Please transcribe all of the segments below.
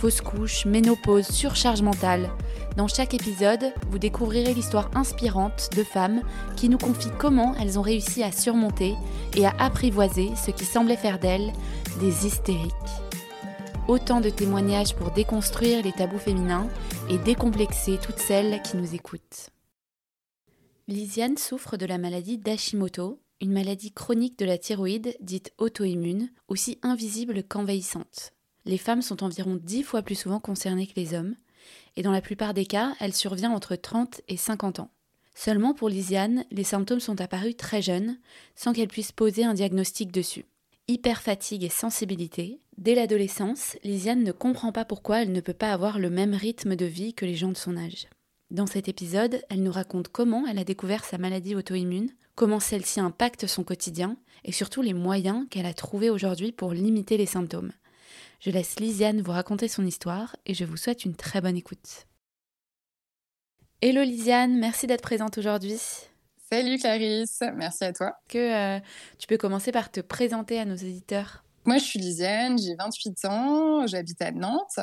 fausse couche, ménopause, surcharge mentale. Dans chaque épisode, vous découvrirez l'histoire inspirante de femmes qui nous confient comment elles ont réussi à surmonter et à apprivoiser ce qui semblait faire d'elles des hystériques. Autant de témoignages pour déconstruire les tabous féminins et décomplexer toutes celles qui nous écoutent. Lisiane souffre de la maladie d'Hashimoto, une maladie chronique de la thyroïde dite auto-immune, aussi invisible qu'envahissante les femmes sont environ 10 fois plus souvent concernées que les hommes, et dans la plupart des cas, elle survient entre 30 et 50 ans. Seulement pour Lisiane, les symptômes sont apparus très jeunes, sans qu'elle puisse poser un diagnostic dessus. Hyperfatigue et sensibilité. Dès l'adolescence, Lisiane ne comprend pas pourquoi elle ne peut pas avoir le même rythme de vie que les gens de son âge. Dans cet épisode, elle nous raconte comment elle a découvert sa maladie auto-immune, comment celle-ci impacte son quotidien, et surtout les moyens qu'elle a trouvés aujourd'hui pour limiter les symptômes. Je laisse Lisiane vous raconter son histoire et je vous souhaite une très bonne écoute. Hello Lisiane, merci d'être présente aujourd'hui. Salut Clarisse, merci à toi. Que euh, tu peux commencer par te présenter à nos éditeurs. Moi, je suis Lisiane, j'ai 28 ans, j'habite à Nantes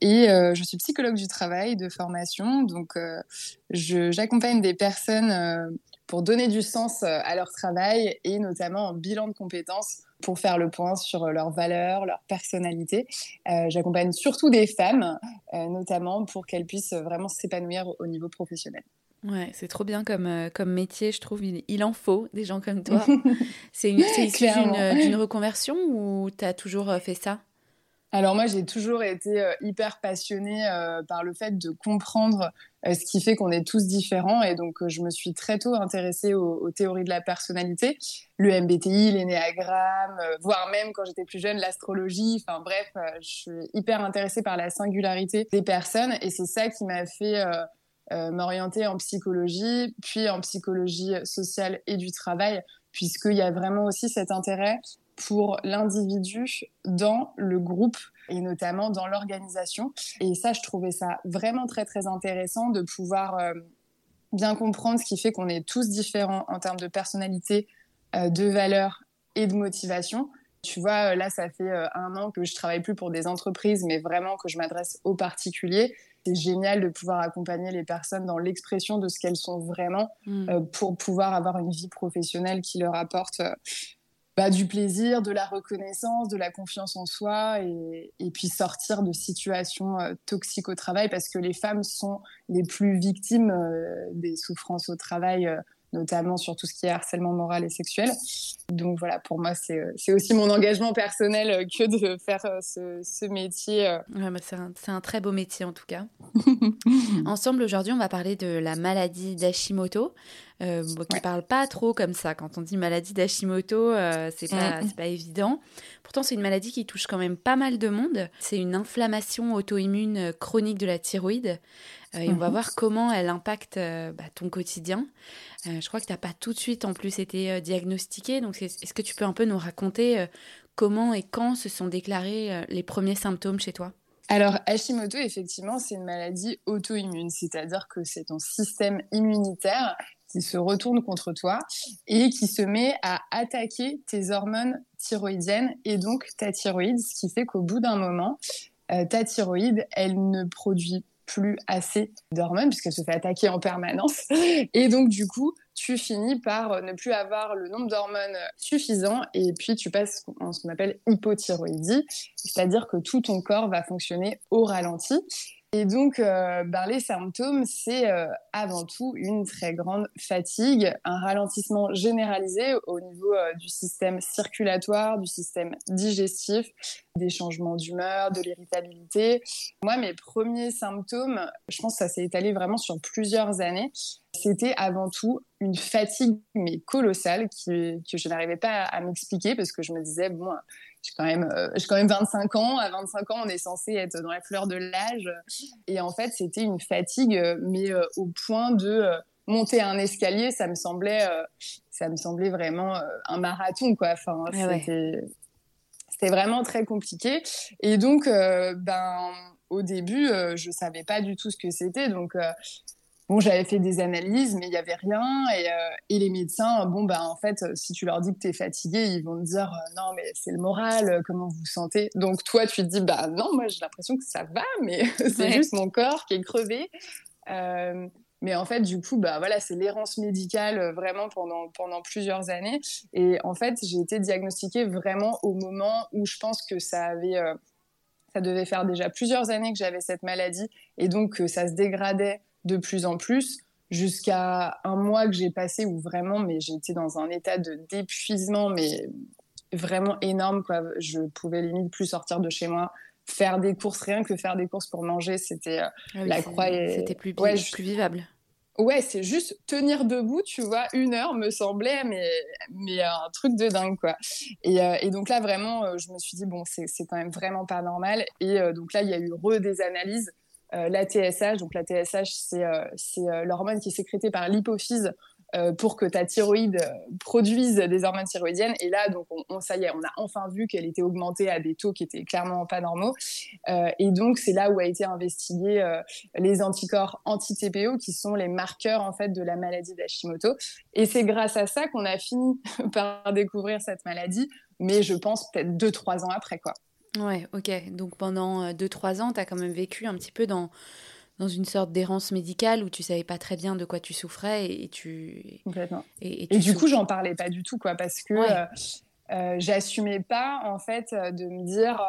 et euh, je suis psychologue du travail de formation. Donc, euh, j'accompagne des personnes pour donner du sens à leur travail et notamment en bilan de compétences pour faire le point sur leurs valeurs, leur personnalité. Euh, j'accompagne surtout des femmes, euh, notamment pour qu'elles puissent vraiment s'épanouir au niveau professionnel. Ouais, c'est trop bien comme, euh, comme métier, je trouve. Il, en faut des gens comme toi. c'est issu d'une reconversion ou tu as toujours fait ça? Alors moi, j'ai toujours été euh, hyper passionnée euh, par le fait de comprendre euh, ce qui fait qu'on est tous différents. Et donc, je me suis très tôt intéressée aux, théories de la personnalité, le MBTI, l'énéagramme, voire même quand j'étais plus jeune, l'astrologie. Enfin bref, je suis hyper intéressée par la singularité des personnes. Et c'est ça qui m'a fait m'orienter en psychologie, puis en psychologie sociale et du travail, puisqu'il y a vraiment aussi cet intérêt pour l'individu dans le groupe et notamment dans l'organisation. Et ça, je trouvais ça vraiment très très intéressant de pouvoir euh, bien comprendre ce qui fait qu'on est tous différents en termes de personnalité, euh, de valeur et de motivation. Tu vois, euh, là, ça fait un an que je travaille plus pour des entreprises, mais vraiment que je m'adresse aux particuliers. C'est génial de pouvoir accompagner les personnes dans l'expression de ce qu'elles sont vraiment mmh. pour pouvoir avoir une vie professionnelle qui leur apporte bah, du plaisir, de la reconnaissance, de la confiance en soi et, puis sortir de situations euh, toxiques au travail parce que les femmes sont les plus victimes euh, des souffrances au travail euh, notamment sur tout ce qui est harcèlement moral et sexuel. Donc voilà, pour moi, c'est euh, aussi mon engagement personnel euh, que de faire euh, ce, métier. Ouais, c'est un, un, très beau métier en tout cas. Ensemble, aujourd'hui, on va parler de la maladie d'Hashimoto, euh, qui ne parle pas trop comme ça. Quand on dit maladie d'Hashimoto, c'est pas, mm. pas évident. Pourtant, c'est une maladie qui touche quand même pas mal de monde. C'est une inflammation auto-immune chronique de la thyroïde. et on va mhm. voir comment elle impacte bah, ton quotidien. Euh, je crois que tu n'as pas tout de suite en plus été euh, diagnostiqué. Donc, est-ce que tu peux un peu nous raconter euh, comment et quand se sont déclarés les premiers symptômes chez toi? Alors, Hashimoto, effectivement, c'est une maladie auto-immune, c'est-à-dire que c'est ton système immunitaire qui se retourne contre toi et qui se met à attaquer tes hormones thyroïdiennes et donc ta thyroïde, ce qui fait qu'au bout d'un moment, ta thyroïde, elle ne produit plus assez d'hormones puisqu'elle se fait attaquer en permanence. Et donc, du coup, tu finis par euh, ne plus avoir le nombre d'hormones suffisant et puis tu passes en ce qu'on appelle hypothyroïdie, c'est-à-dire que tout ton corps va fonctionner au ralenti. Et donc, euh, les symptômes, c'est euh, avant tout une très grande fatigue, un ralentissement généralisé au niveau euh, du système circulatoire, du système digestif, des changements d'humeur, de l'irritabilité. Moi, mes premiers symptômes, je pense que ça s'est étalé vraiment sur plusieurs années. C'était avant tout une fatigue mais colossale qui, que je n'arrivais pas à m'expliquer parce que je me disais bon j'ai quand même, j'ai quand même 25 ans. À 25 ans, on est censé être dans la fleur de l'âge. Et en fait, c'était une fatigue, mais au point de monter un escalier, ça me semblait, ça me semblait vraiment un marathon, quoi. Enfin, ah c'était, c'était vraiment très compliqué. Et donc, ben, au début, je savais pas du tout ce que c'était. Donc, Bon, j'avais fait des analyses, mais il n'y avait rien. Et, euh, et, les médecins, bon, bah, en fait, si tu leur dis que tu es fatigué, ils vont te dire euh, non, mais c'est le moral, euh, comment vous vous sentez Donc, toi, tu te dis bah non, moi, j'ai l'impression que ça va, mais c'est juste mon corps qui est crevé. mais en fait, du coup, bah voilà, c'est l'errance médicale vraiment pendant, pendant plusieurs années. Et en fait, j'ai été diagnostiquée vraiment au moment où je pense que ça avait. ça devait faire déjà plusieurs années que j'avais cette maladie et donc que ça se dégradait de plus en plus jusqu'à un mois que j'ai passé où vraiment mais j'étais dans un état de d'épuisement mais vraiment énorme quoi. Je pouvais limite plus sortir de chez moi faire des courses rien que faire des courses pour manger c'était euh, ah la croix c'était plus, ouais, plus vivable. Ouais c'est juste tenir debout tu vois une heure me semblait mais mais un truc de dingue quoi. Et, euh, et donc là vraiment euh, je me suis dit bon c'est quand même vraiment pas normal. Et donc là il y a eu re des analyses la TSH. Donc la c'est euh, euh, l'hormone qui est sécrétée par l'hypophyse pour que ta thyroïde produise des hormones thyroïdiennes. Et là, donc, on, ça y est, on a enfin vu qu'elle était augmentée à des taux qui étaient clairement pas normaux. et donc, c'est là où a été investigué les anticorps anti-TPO, qui sont les marqueurs en fait de la maladie d'Hashimoto. Et c'est grâce à ça qu'on a fini par découvrir cette maladie, mais je pense peut-être deux trois ans après, quoi. Ouais, ok. Donc pendant 2-3 euh, ans, tu as quand même vécu un petit peu dans, dans une sorte d'errance médicale où tu savais pas très bien de quoi tu souffrais et, tu. Complètement. Et, du coup, j'en parlais pas du tout, quoi, parce que euh, euh, j'assumais pas, en fait, de me dire.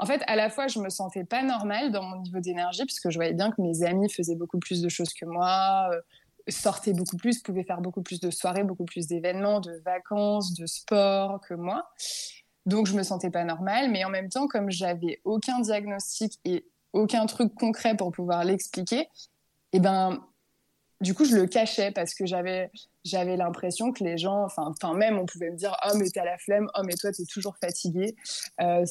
En fait, à la fois, je me sentais pas normale dans mon niveau d'énergie, puisque je voyais bien que mes amis faisaient beaucoup plus de choses que moi, sortaient beaucoup plus, pouvaient faire beaucoup plus de soirées, beaucoup plus d'événements, de vacances, de sport que moi. Donc, je me sentais pas normale. Mais en même temps, comme j'avais aucun diagnostic et aucun truc concret pour pouvoir l'expliquer, et eh ben, du coup, je le cachais parce que j'avais, j'avais l'impression que les gens, enfin, enfin, même, on pouvait me dire, oh, mais t'as la flemme, oh, mais toi, t'es toujours fatigué. Euh,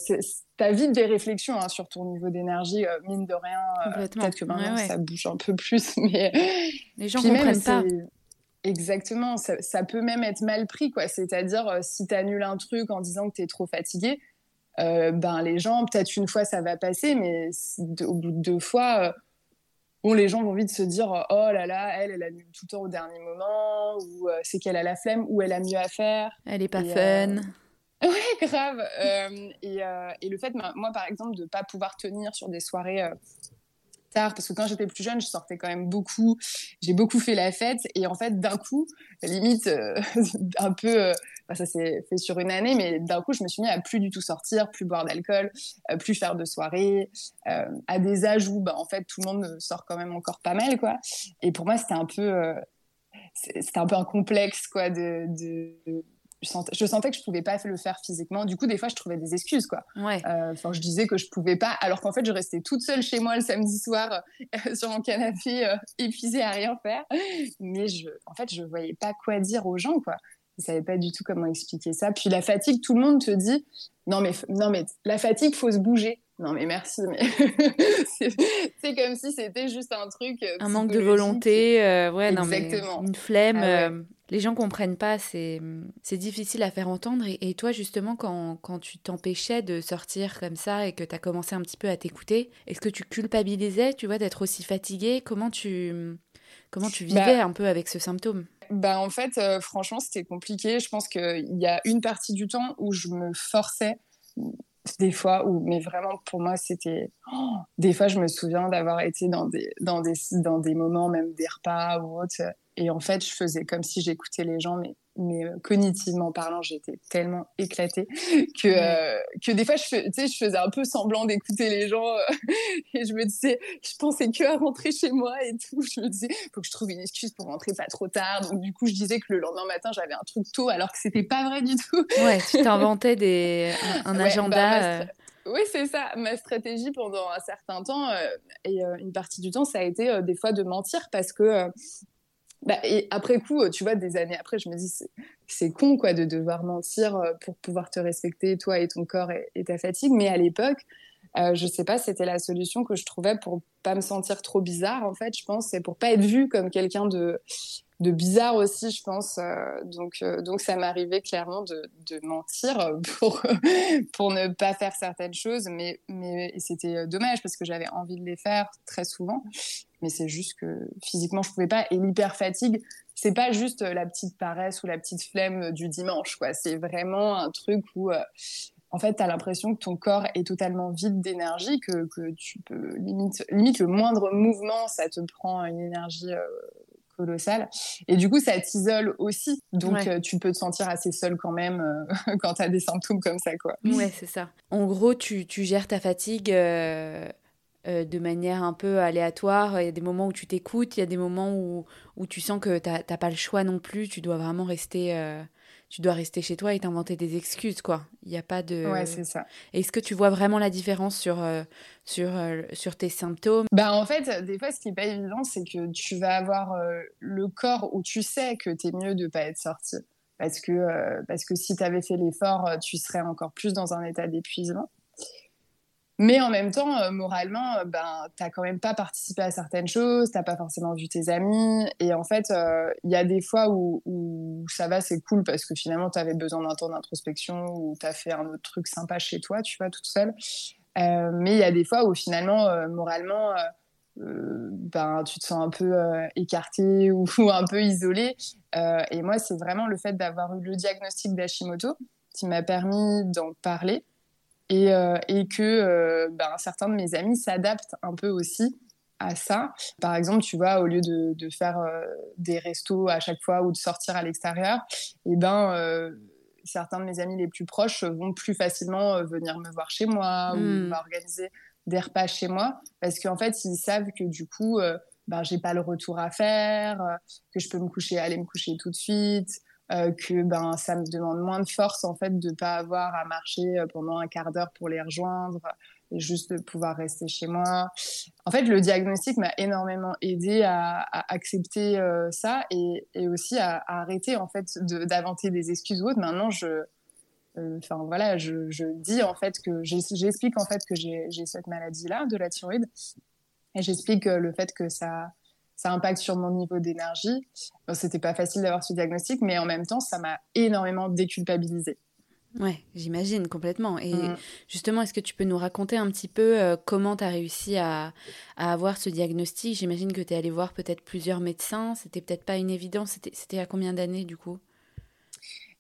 t'as vite des réflexions hein, sur ton niveau d'énergie, euh, mine de rien. Euh, peut-être que maintenant, ça bouge un peu plus, mais. Les gens comprennent pas. Exactement, ça, peut même être mal pris, quoi. C'est-à-dire, euh, si tu annules un truc en disant que tu es trop fatigué, euh, ben les gens, peut-être une fois ça va passer, mais au bout de deux fois, euh, bon, les gens vont vite se dire Oh là là, elle, elle annule tout le temps au dernier moment, ou c'est qu'elle a la flemme, ou elle a mieux à faire. Elle est pas fun. Ouais, grave. Et, et, le fait, moi, par exemple, de pas pouvoir tenir sur des soirées parce que quand j'étais plus jeune, je sortais quand même beaucoup. J'ai beaucoup fait la fête et en fait, d'un coup, limite euh, un peu, euh, ça s'est fait sur une année, mais d'un coup, je me suis mis à plus du tout sortir, plus boire d'alcool, euh, plus faire de soirées, à des âges où, bah, en fait, tout le monde sort quand même encore pas mal, quoi. Et pour moi, c'était un peu, c'était un peu un complexe, quoi, de je sentais, que je pouvais pas le faire physiquement. Du coup, des fois, je trouvais des excuses, quoi. Ouais. Euh, je disais que je pouvais pas, alors qu'en fait, je restais toute seule chez moi le samedi soir euh, sur mon canapé, euh, épuisée à rien faire. Mais je, en fait, je voyais pas quoi dire aux gens, quoi. Je savais pas du tout comment expliquer ça. Puis la fatigue, tout le monde te dit, non mais, non mais la fatigue, faut se bouger. Non mais merci, mais c'est comme si c'était juste un truc. Un manque de volonté, ouais, Exactement. une flemme. Ah les gens comprennent pas, c'est difficile à faire entendre. Et, toi, justement, quand, quand tu t'empêchais de sortir comme ça et que tu as commencé un petit peu à t'écouter, est-ce que tu culpabilisais, tu vois, d'être aussi fatiguée? Comment tu, comment tu vivais bah un peu avec ce symptôme? Bah en fait, euh, franchement, c'était compliqué. Je pense qu'il y a une partie du temps où je me forçais des fois où mais vraiment pour moi c'était oh, des fois je me souviens d'avoir été dans des dans des dans des moments même des repas ou autre et en fait, je faisais comme si j'écoutais les gens, mais, mais euh, cognitivement parlant, j'étais tellement éclatée que, euh, que des fois, je, je faisais un peu semblant d'écouter les gens. Euh, et je me disais, je pensais que à rentrer chez moi et tout. Je me disais, faut que je trouve une excuse pour rentrer pas trop tard. Donc, du coup, je disais que le lendemain matin, j'avais un truc tôt, alors que c'était pas vrai du tout. Ouais, tu t'inventais des, un, bah, agenda. Oui, c'est ça. Ma stratégie pendant un certain temps, et une partie du temps, ça a été des fois de mentir parce que bah, et après coup, tu vois, des années après, je me dis, c'est con, quoi, de devoir mentir euh, pour pouvoir te respecter, toi et ton corps et, ta fatigue. Mais à l'époque, euh, je sais pas, c'était la solution que je trouvais pour pas me sentir trop bizarre, en fait, je pense, et pour pas être vue comme quelqu'un de, de bizarre aussi, je pense. Euh, donc, euh, donc ça m'arrivait clairement de, de, mentir pour, pour ne pas faire certaines choses, mais, mais c'était dommage parce que j'avais envie de les faire très souvent. Mais c'est juste que physiquement, je pouvais pas. Et l'hyper-fatigue, c'est pas juste la petite paresse ou la petite flemme du dimanche, quoi. C'est vraiment un truc où euh, en fait, tu as l'impression que ton corps est totalement vide d'énergie, que, que, tu peux limite, limite le moindre mouvement, ça te prend une énergie colossal. Et du coup, ça t'isole aussi. Donc, euh, tu peux te sentir assez seul quand même euh, quand tu as des symptômes comme ça, quoi. Ouais, c'est ça. En gros, tu, tu gères ta fatigue euh, de manière un peu aléatoire. Il y a des moments où tu t'écoutes, il y a des moments où, où tu sens que tu n'as pas le choix non plus. Tu dois vraiment rester tu dois rester chez toi et t'inventer des excuses, quoi. Il n'y a pas de. Ouais, c'est ça. Est-ce que tu vois vraiment la différence sur, euh, sur, euh, sur tes symptômes? Bah, en fait, des fois, ce qui n'est pas évident, c'est que tu vas avoir euh, le corps où tu sais que tu es mieux de ne pas être sorti. Parce que, parce que si tu avais fait l'effort, tu serais encore plus dans un état d'épuisement. Mais en même temps, euh, moralement, euh, ben, t'as quand même pas participé à certaines choses, t'as pas forcément vu tes amis. Et en fait, euh, il y a des fois où, ça va, c'est cool parce que finalement, t'avais besoin d'un temps d'introspection ou t'as fait un autre truc sympa chez toi, tu vois, toute seule. Euh, mais il y a des fois où finalement, moralement, ben, tu te sens un peu écarté ou, ou, un peu isolé. et moi, c'est vraiment le fait d'avoir eu le diagnostic d'Hashimoto qui m'a permis d'en parler et, euh, et que euh, ben, certains de mes amis s'adaptent un peu aussi à ça. Par exemple, tu vois, au lieu de, de faire euh, des restos à chaque fois ou de sortir à l'extérieur, et eh ben certains de mes amis les plus proches vont plus facilement venir me voir chez moi ou hmm. organiser des repas chez moi parce qu'en fait, ils savent que du coup, ben, j'ai pas le retour à faire, que je peux me coucher, aller me coucher tout de suite, euh, que ben ça me demande moins de force en fait de pas avoir à marcher euh, pendant un quart d'heure pour les rejoindre et juste de pouvoir rester chez moi. En fait, le diagnostic m'a énormément aidé à, à accepter euh, ça et, et, aussi à, à, arrêter en fait d'inventer des excuses ou autres. Maintenant, je Enfin voilà, je, je, dis en fait que j'explique en fait que j'ai cette maladie-là de la thyroïde et j'explique le fait que ça ça impacte sur mon niveau d'énergie. C'était pas facile d'avoir ce diagnostic, mais en même temps, ça m'a énormément déculpabilisée. Ouais, j'imagine complètement. Et mm. justement, est-ce que tu peux nous raconter un petit peu euh, comment tu as réussi à, à, avoir ce diagnostic? J'imagine que tu es allé voir peut-être plusieurs médecins. C'était peut-être pas une évidence. C'était à combien d'années du coup?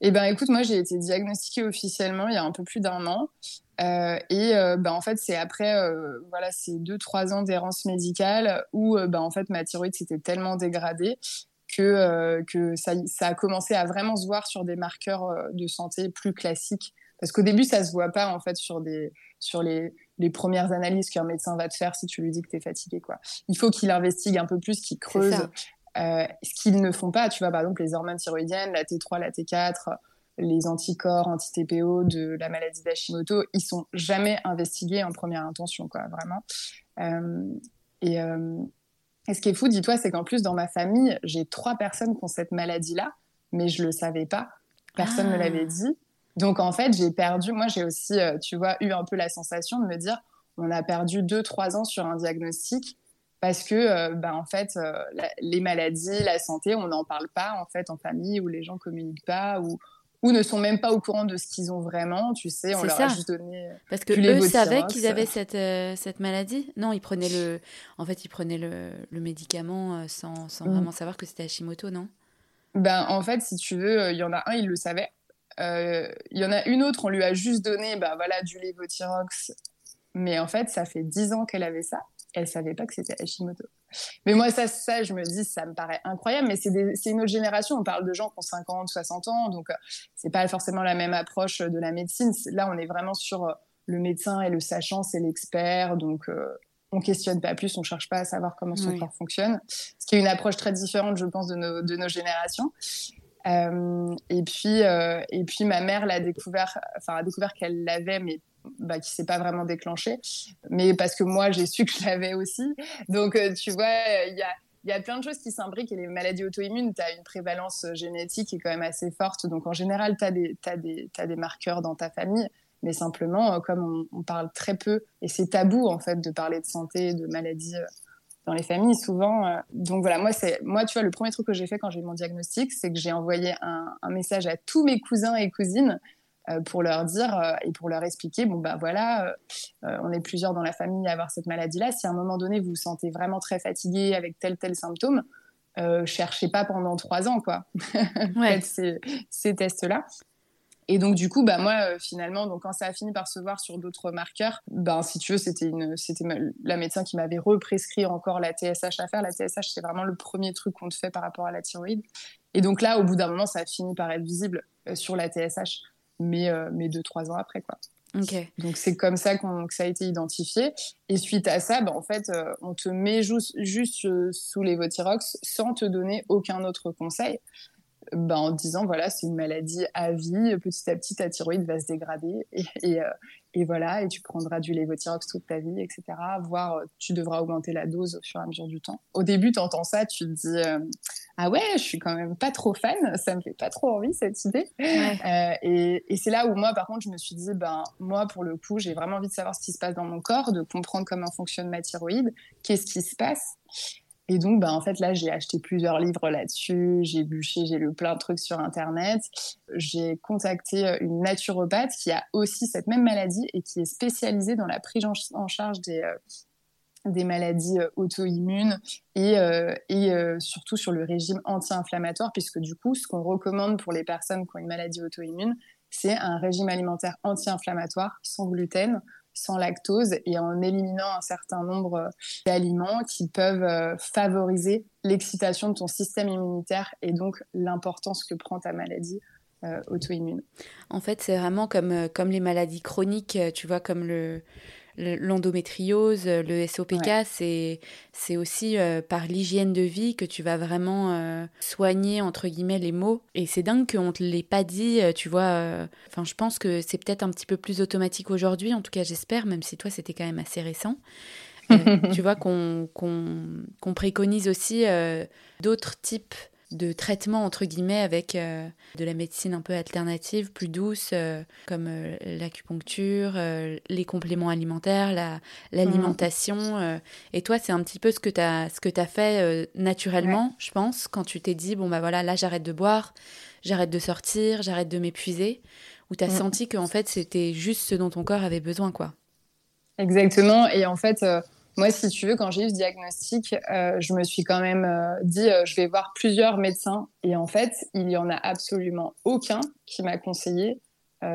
Eh ben, écoute, moi, j'ai été diagnostiquée officiellement il y a un peu plus d'un an. Euh, et euh, ben, en fait, c'est après euh, voilà, ces deux trois ans d'errance médicale où ben, en fait ma thyroïde s'était tellement dégradée que que ça, ça a commencé à vraiment se voir sur des marqueurs de santé plus classiques. Parce qu'au début, ça se voit pas en fait sur des sur les les premières analyses qu'un médecin va te faire si tu lui dis que tu es fatigué quoi. Il faut qu'il investigue un peu plus, qu'il creuse euh, ce qu'ils ne font pas, tu vois, par exemple, les hormones thyroïdiennes, la T3, la T4, les anticorps anti-TPO de la maladie d'Hashimoto, ils sont jamais investigués en première intention, quoi, vraiment. Euh, et, euh, et, ce qui est fou, dis-toi, c'est qu'en plus, dans ma famille, j'ai trois personnes qui ont cette maladie-là, mais je le savais pas. Personne ne me l'avait ah. dit. Donc, en fait, j'ai perdu, moi, j'ai aussi, tu vois, eu un peu la sensation de me dire, on a perdu deux, trois ans sur un diagnostic parce que euh, bah, en fait euh, les maladies, la santé, on n'en parle pas en fait en famille où les gens communiquent pas ou ou ne sont même pas au courant de ce qu'ils ont vraiment, tu sais, on leur a juste donné parce que eux savaient qu'ils avaient cette euh, cette maladie. Non, ils prenaient le en fait, ils prenaient le, le médicament sans, sans mm. vraiment savoir que c'était Hashimoto, non? Ben en fait, si tu veux, il y en a un, il le savait. Il y en a une autre, on lui a juste donné bah voilà du lévothyrox mais en fait, ça fait dix ans qu'elle avait ça elle savait pas que c'était Hashimoto. Mais moi, ça, ça, je me dis, ça me paraît incroyable, mais c'est une autre génération. On parle de gens qui ont 50, 60 ans, donc euh, c'est pas forcément la même approche de la médecine. Là, on est vraiment sur euh, le médecin et le sachant, c'est l'expert, donc euh, on questionne pas plus, on cherche pas à savoir comment son corps fonctionne. Ce qui est une approche très différente, je pense, de nos, de nos générations. et puis, et puis ma mère l'a découvert, enfin a découvert qu'elle l'avait, mais bah, qui s'est pas vraiment déclenché, mais parce que moi j'ai su que je l'avais aussi. Donc euh, tu vois, il y a il y a plein de choses qui s'imbriquent et les maladies auto-immunes, tu as une prévalence génétique qui est quand même assez forte. Donc en général, tu as, as, des marqueurs dans ta famille. Mais simplement, comme on, parle très peu, et c'est tabou en fait de parler de santé, de maladies dans les familles souvent. Euh, donc voilà, moi moi tu vois le premier truc que j'ai fait quand j'ai eu mon diagnostic, c'est que j'ai envoyé un, message à tous mes cousins et cousines euh, pour leur dire euh, et pour leur expliquer bon bah voilà, on est plusieurs dans la famille à avoir cette maladie-là. Si à un moment donné vous vous sentez vraiment très fatigué avec tel tel symptôme, cherchez pas pendant trois ans quoi. Ouais. ces, ces tests-là. Et donc du coup, bah moi euh, finalement, donc quand ça a fini par se voir sur d'autres marqueurs, ben si tu veux, c'était une, c'était la médecin qui m'avait represcrit encore la TSH à faire. La TSH, c'est vraiment le premier truc qu'on te fait par rapport à la thyroïde. Et donc là, au bout d'un moment, ça a fini par être visible euh, sur la TSH, mais euh, mais deux trois ans après quoi. Okay. Donc c'est comme ça que ça a été identifié. Et suite à ça, ben, en fait, on te met juste, juste sous les Votirox sans te donner aucun autre conseil. Ben, en disant voilà c'est une maladie à vie petit à petit ta thyroïde va se dégrader et, euh, et, voilà et tu prendras du lévothyrox toute ta vie etc voire euh, tu devras augmenter la dose au fur et à mesure du temps. Au début tu entends ça tu te dis euh, ah ouais je suis quand même pas trop fan. Ça me fait pas trop envie cette idée. Et, et c'est là où moi par contre je me suis dit ben moi pour le coup j'ai vraiment envie de savoir ce qui se passe dans mon corps de comprendre comment fonctionne ma thyroïde qu'est-ce qui se passe et donc, bah, en fait, là, j'ai acheté plusieurs livres là-dessus, j'ai bûché, j'ai lu plein de trucs sur Internet. J'ai contacté euh, une naturopathe qui a aussi cette même maladie et qui est spécialisée dans la prise en charge des, euh, maladies euh, auto-immunes et surtout sur le régime anti-inflammatoire, puisque du coup, ce qu'on recommande pour les personnes qui ont une maladie auto-immune, c'est un régime alimentaire anti-inflammatoire sans gluten sans lactose et en éliminant un certain nombre euh, d'aliments qui peuvent euh, favoriser l'excitation de ton système immunitaire et donc l'importance que prend ta maladie euh, auto-immune. En fait, c'est vraiment comme, comme les maladies chroniques, tu vois, comme le, l'endométriose, le SOPK, c'est c'est aussi euh, par l'hygiène de vie que tu vas vraiment euh, soigner entre guillemets les maux. Et c'est dingue qu'on te l'ait pas dit, euh, tu vois. Enfin, je pense que c'est peut-être un petit peu plus automatique aujourd'hui, en tout cas j'espère, même si toi c'était quand même assez récent. tu vois qu'on qu'on préconise aussi d'autres types de traitement entre guillemets avec euh, de la médecine un peu alternative, plus douce, euh, comme euh, l'acupuncture, les compléments alimentaires, l'alimentation. La, et toi, c'est un petit peu ce que tu as, ce que as fait naturellement, je pense, quand tu t'es dit, bon, bah voilà, là, j'arrête de boire, j'arrête de sortir, j'arrête de m'épuiser, ou tu as mm. senti qu'en fait, c'était juste ce dont ton corps avait besoin, quoi. Exactement. Et en fait, moi, si tu veux, quand j'ai eu ce diagnostic, euh, je me suis quand même euh, dit, euh, je vais voir plusieurs médecins. Et en fait, il y en a absolument aucun qui m'a conseillé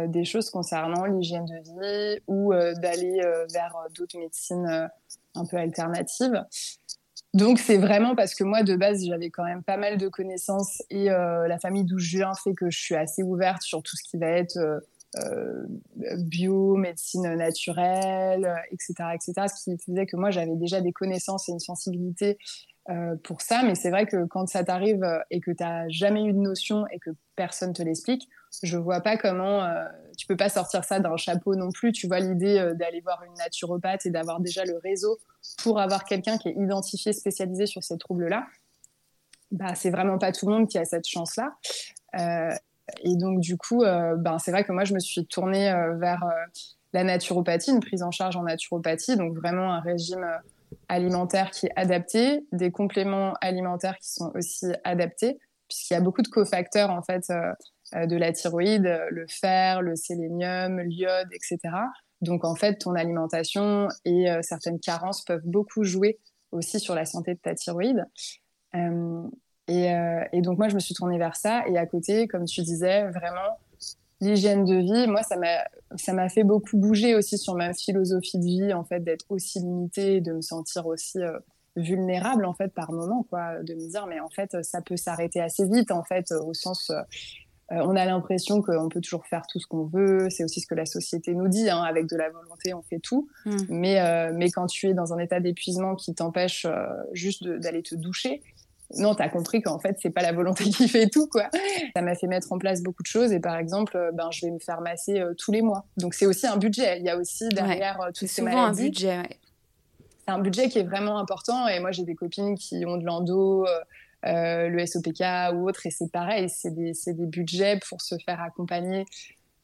des choses concernant l'hygiène de vie ou d'aller vers d'autres médecines un peu alternatives. Donc c'est vraiment parce que moi de base j'avais quand même pas mal de connaissances et la famille d'où je viens fait que je suis assez ouverte sur tout ce qui va être bio, médecine naturelle, etc., etc. Ce qui faisait que moi, j'avais déjà des connaissances et une sensibilité euh, pour ça. Mais c'est vrai que quand ça t'arrive et que tu n'as jamais eu de notion et que personne te l'explique, je vois pas comment euh, tu peux pas sortir ça d'un chapeau non plus. Tu vois l'idée d'aller voir une naturopathe et d'avoir déjà le réseau pour avoir quelqu'un qui est identifié, spécialisé sur ces troubles-là. Bah, c'est vraiment pas tout le monde qui a cette chance-là. Et donc, du coup, euh, ben, c'est vrai que moi, je me suis tournée euh, vers euh, la naturopathie, une prise en charge en naturopathie, donc vraiment un régime alimentaire qui est adapté, des compléments alimentaires qui sont aussi adaptés, puisqu'il y a beaucoup de cofacteurs en fait de la thyroïde, le fer, le sélénium, l'iode, etc. Donc en fait, ton alimentation et certaines carences peuvent beaucoup jouer aussi sur la santé de ta thyroïde. Et, donc moi, je me suis tournée vers ça. Et à côté, comme tu disais, vraiment, l'hygiène de vie, moi, ça m'a, ça m'a fait beaucoup bouger aussi sur ma philosophie de vie, en fait, d'être aussi limitée, de me sentir aussi euh, vulnérable, en fait, par moment, quoi. De me dire, mais en fait, ça peut s'arrêter assez vite, en fait, au sens... Euh, on a l'impression qu'on peut toujours faire tout ce qu'on veut. C'est aussi ce que la société nous dit. Hein, avec de la volonté, on fait tout. Mmh. Mais, mais quand tu es dans un état d'épuisement qui t'empêche juste d'aller te doucher, non, tu as compris qu'en fait, c'est pas la volonté qui fait tout, quoi. Ça m'a fait mettre en place beaucoup de choses et par exemple, euh, ben, je vais me faire masser euh, tous les mois. Donc, c'est aussi un budget. Il y a aussi derrière euh, toutes ces maladies. souvent un budget, c'est un budget qui est vraiment important. Et moi, j'ai des copines qui ont de l'endo, euh, le SOPK ou autre, et c'est pareil, c'est des, des, budgets pour se faire accompagner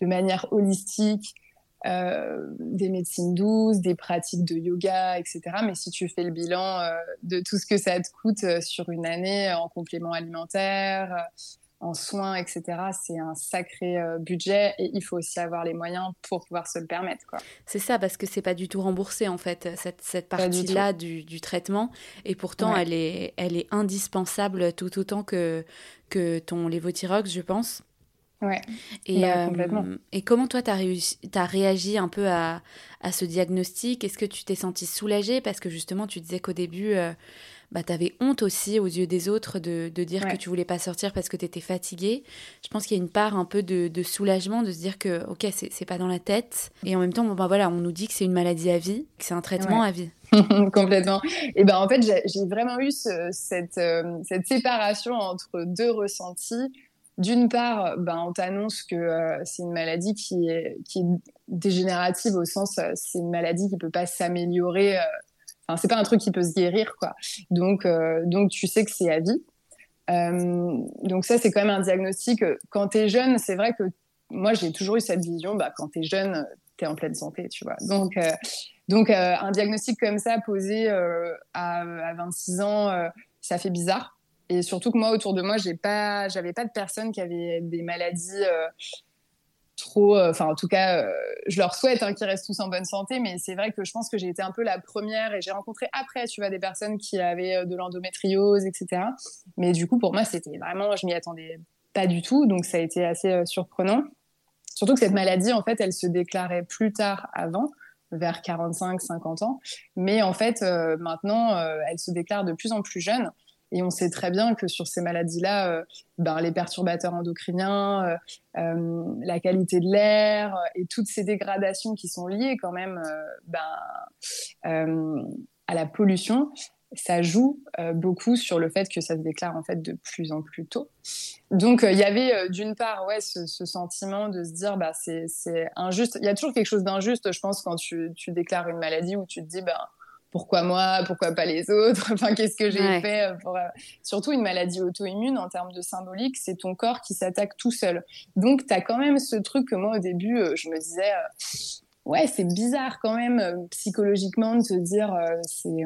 de manière holistique, euh, des médecines douces, des pratiques de yoga, etc. Mais si tu fais le bilan euh, de tout ce que ça te coûte euh, sur une année en complément alimentaire, en soins, etc., c'est un sacré budget et il faut aussi avoir les moyens pour pouvoir se le permettre. C'est ça, parce que c'est pas du tout remboursé en fait, cette, cette partie-là du, du, traitement. Et pourtant, elle, est, elle est indispensable tout autant que, que ton lévothyrox, je pense. Ouais. Et, bah, euh, et comment toi, tu as, as, réagi un peu à, à ce diagnostic? Est-ce que tu t'es senti soulagée? Parce que justement, tu disais qu'au début, euh, bah, tu avais honte aussi aux yeux des autres de, de dire que tu voulais pas sortir parce que tu étais fatiguée. Je pense qu'il y a une part un peu de, de soulagement de se dire que, ok, c'est pas dans la tête. Et en même temps, bon, bah, voilà, on nous dit que c'est une maladie à vie, que c'est un traitement à vie. Complètement. Et ben en fait, j'ai vraiment eu cette, euh, cette séparation entre deux ressentis d'une part, ben, on t'annonce que euh, c'est une maladie qui est, dégénérative au sens, euh, c'est une maladie qui peut pas s'améliorer. Euh, enfin, c'est pas un truc qui peut se guérir, quoi. Donc, donc tu sais que c'est à vie. donc ça, c'est quand même un diagnostic. Quand tu es jeune, c'est vrai que moi, j'ai toujours eu cette vision. Bah, quand tu es jeune, tu es en pleine santé, tu vois. Donc, donc un diagnostic comme ça posé à, à 26 ans, ça fait bizarre. Et surtout que moi, autour de moi, j'ai pas, j'avais pas de personnes qui avaient des maladies euh, trop. Euh, enfin, en tout cas, euh, je leur souhaite hein, qu'ils restent tous en bonne santé. Mais c'est vrai que je pense que j'ai été un peu la première et j'ai rencontré après, tu vois, des personnes qui avaient de l'endométriose, etc. Mais du coup, pour moi, c'était vraiment, je m'y attendais pas du tout. Donc, ça a été assez surprenant. Surtout que cette maladie, en fait, elle se déclarait plus tard avant vers 45, 50 ans. Mais en fait, maintenant, elle se déclare de plus en plus jeune. Et on sait très bien que sur ces maladies-là, euh, ben, les perturbateurs endocriniens, euh, euh, la qualité de l'air et toutes ces dégradations qui sont liées quand même ben, à la pollution, ça joue beaucoup sur le fait que ça se déclare en fait de plus en plus tôt. Donc il y avait d'une part ouais ce, sentiment de se dire bah c'est injuste. Il y a toujours quelque chose d'injuste, je pense, quand tu, tu, déclares une maladie où tu te dis bah pourquoi moi, pourquoi pas les autres? Enfin, qu'est-ce que j'ai fait pour euh, surtout une maladie auto-immune en termes de symbolique, c'est ton corps qui s'attaque tout seul. Donc tu as quand même ce truc que moi au début euh, je me disais euh, ouais, c'est bizarre quand même psychologiquement de te dire c'est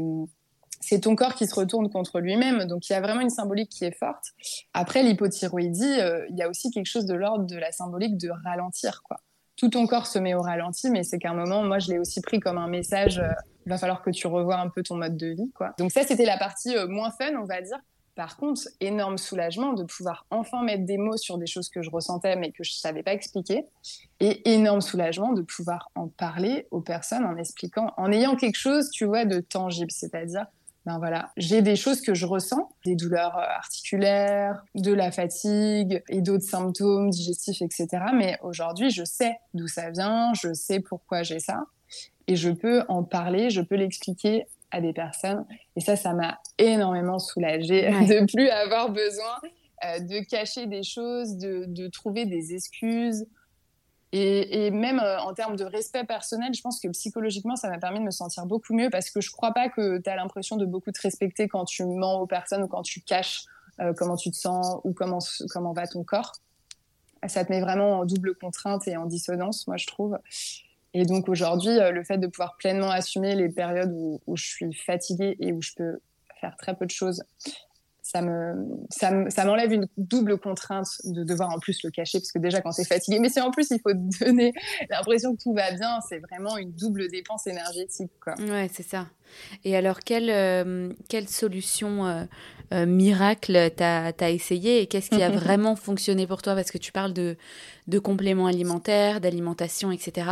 c'est ton corps qui se retourne contre lui-même. Donc il y a vraiment une symbolique qui est forte. Après l'hypothyroïdie, il y a aussi quelque chose de l'ordre de la symbolique de ralentir quoi tout ton corps se met au ralenti, mais c'est qu'à un moment, moi, je l'ai aussi pris comme un message. Euh, il va falloir que tu revoies un peu ton mode de vie, quoi. Donc ça, c'était la partie euh, moins fun, on va dire. Par contre, énorme soulagement de pouvoir enfin mettre des mots sur des choses que je ressentais mais que je savais pas expliquer. Et énorme soulagement de pouvoir en parler aux personnes en expliquant, en ayant quelque chose, tu vois, de tangible. C'est-à-dire, ben voilà, j'ai des choses que je ressens, des douleurs euh, articulaires, de la fatigue et d'autres symptômes digestifs, etc. Mais aujourd'hui, je sais d'où ça vient, je sais pourquoi j'ai ça, et je peux en parler, je peux l'expliquer à des personnes. Et ça, ça m'a énormément soulagée de plus avoir besoin euh, de cacher des choses, de, de trouver des excuses, et, même euh, en termes de respect personnel, je pense que psychologiquement, ça m'a permis de me sentir beaucoup mieux parce que je crois pas que tu as l'impression de beaucoup te respecter quand tu mens aux personnes ou quand tu caches euh, comment tu te sens ou comment, comment va ton corps. Ça te met vraiment en double contrainte et en dissonance, moi, je trouve. Et donc aujourd'hui, euh, le fait de pouvoir pleinement assumer les périodes où, je suis fatiguée et où je peux faire très peu de choses ça me ça m'enlève une double contrainte de devoir en plus le cacher parce que déjà quand es fatigué mais c'est en plus il faut te donner l'impression que tout va bien c'est vraiment une double dépense énergétique quoi. Ouais c'est ça. Et alors quelle euh, quelle solution euh, euh, miracle t'as as essayé et qu'est-ce qui a vraiment fonctionné pour toi? Parce que tu parles de de compléments alimentaires d'alimentation etc